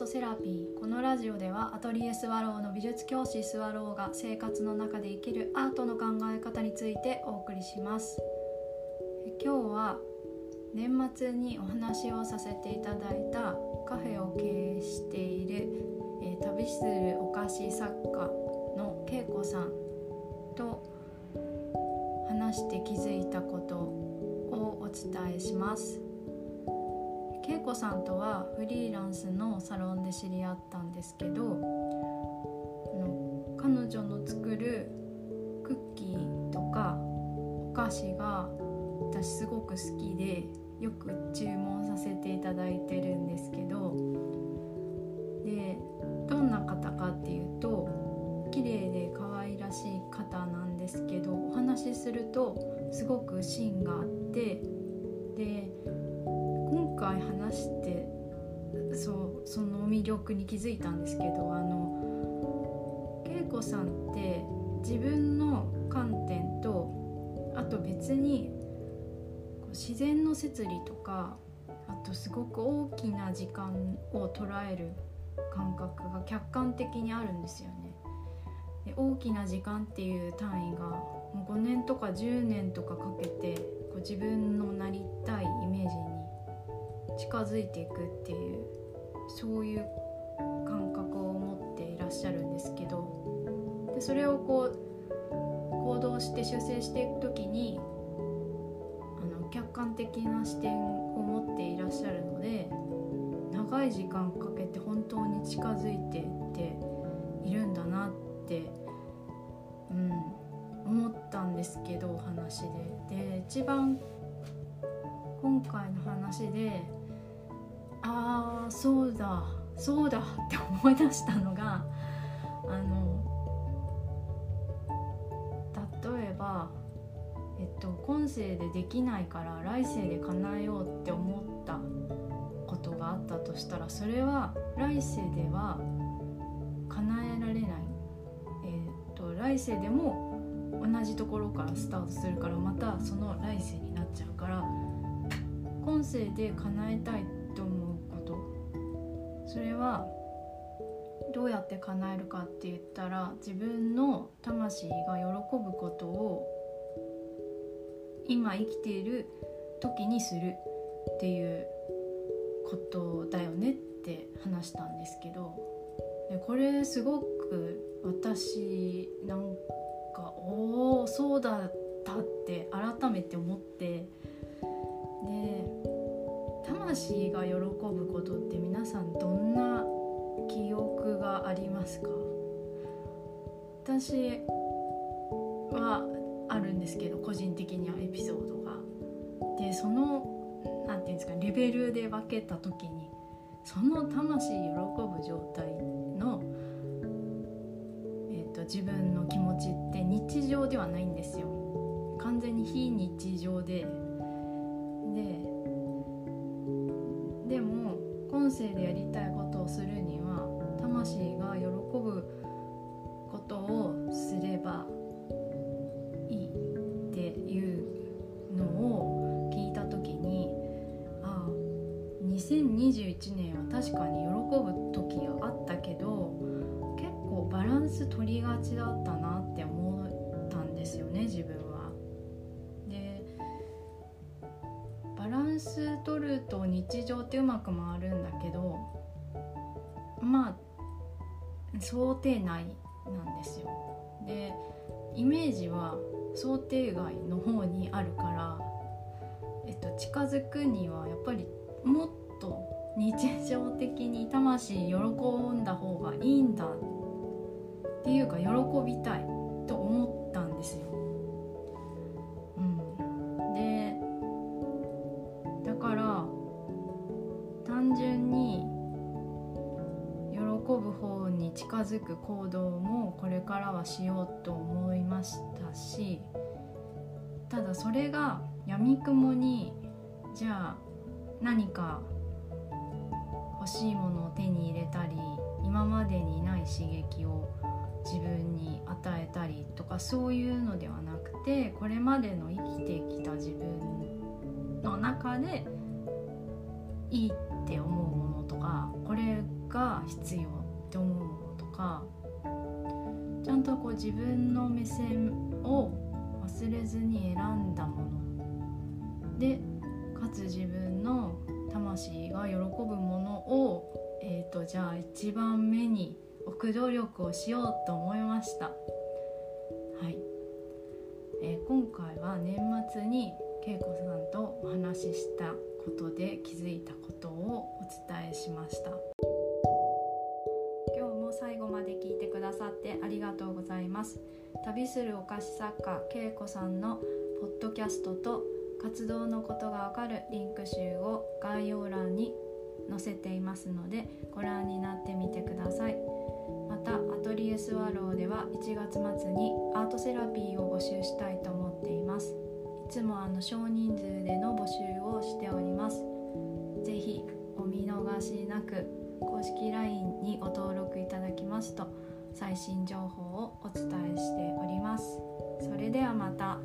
トセラピー。このラジオではアトリエスワローの美術教師スワローが生活の中で生きるアートの考え方についてお送りします。今日は年末にお話をさせていただいたカフェを経営している、えー、旅するお菓子作家の恵子さんと話して気づいたことをお伝えします。子さんとはフリーランスのサロンで知り合ったんですけどの彼女の作るクッキーとかお菓子が私すごく好きでよく注文させていただいてるんですけどでどんな方かっていうと綺麗で可愛らしい方なんですけどお話しするとすごく芯があってで回話してそうその魅力に気づいたんですけどあの恵子さんって自分の観点とあと別に自然の摂理とかあとすごく大きな時間を捉える感覚が客観的にあるんですよね。で大きな時間っていう単位がもう5年とか10年とかかけてこう自分のなりたいイメージに近づいていくっていうそういう感覚を持っていらっしゃるんですけどでそれをこう行動して修正していく時にあの客観的な視点を持っていらっしゃるので長い時間かけて本当に近づいていっているんだなって、うん、思ったんですけどお話で。で一番今回の話でああそうだ。そうだって思い出したのがあの例えばえっと、今世でできないから来世で叶えようって思ったことがあったとしたらそれは来世では叶えられない、えっと、来世でも同じところからスタートするからまたその来世になっちゃうから今世で叶えたいと思うことそれはどうやって叶えるかって言ったら自分の魂が喜ぶことを今生きている時にするっていうことだよねって話したんですけどこれすごく私なんかおおそうだったって改めて思って魂が喜ぶことって皆さんどんな記憶がありますか？私はあるんですけど個人的にはエピソードが。でその何て言うんですかレベルで分けた時にその魂喜ぶ状態の、えーと、自分の気持ちって日常ではないんですよ。完全に非日常で今世でやりたいことをするには魂が喜ぶことをすればいいっていうのを聞いた時にああ2021年は確かに喜ぶ時があったけど結構バランス取りがちだったなって思ったんですよね自分は。ンス取ると日常ってうまく回るんだけどまあ想定内なんですよ。でイメージは想定外の方にあるから、えっと、近づくにはやっぱりもっと日常的に魂喜んだ方がいいんだっていうか喜びたい近づく行動もこれからはしようと思いましたしただそれがやみくもにじゃあ何か欲しいものを手に入れたり今までにない刺激を自分に与えたりとかそういうのではなくてこれまでの生きてきた自分の中でいいって思うものとかこれが必要って思うもかちゃんとこう自分の目線を忘れずに選んだもの。でかつ自分の魂が喜ぶものを、えーと、じゃあ一番目に置く努力をしようと思いました。はい。えー、今回は年末に恵子さんとお話ししたことで気づいたことをお伝えしました。最後まで聞いてくださってありがとうございます。旅するお菓子作家恵子さんのポッドキャストと活動のことがわかるリンク集を概要欄に載せていますのでご覧になってみてください。またアトリエスワローでは1月末にアートセラピーを募集したいと思っています。いつもあの少人数での募集をしております。ぜひお見逃しなく。公式 LINE にご登録いただきますと最新情報をお伝えしておりますそれではまた。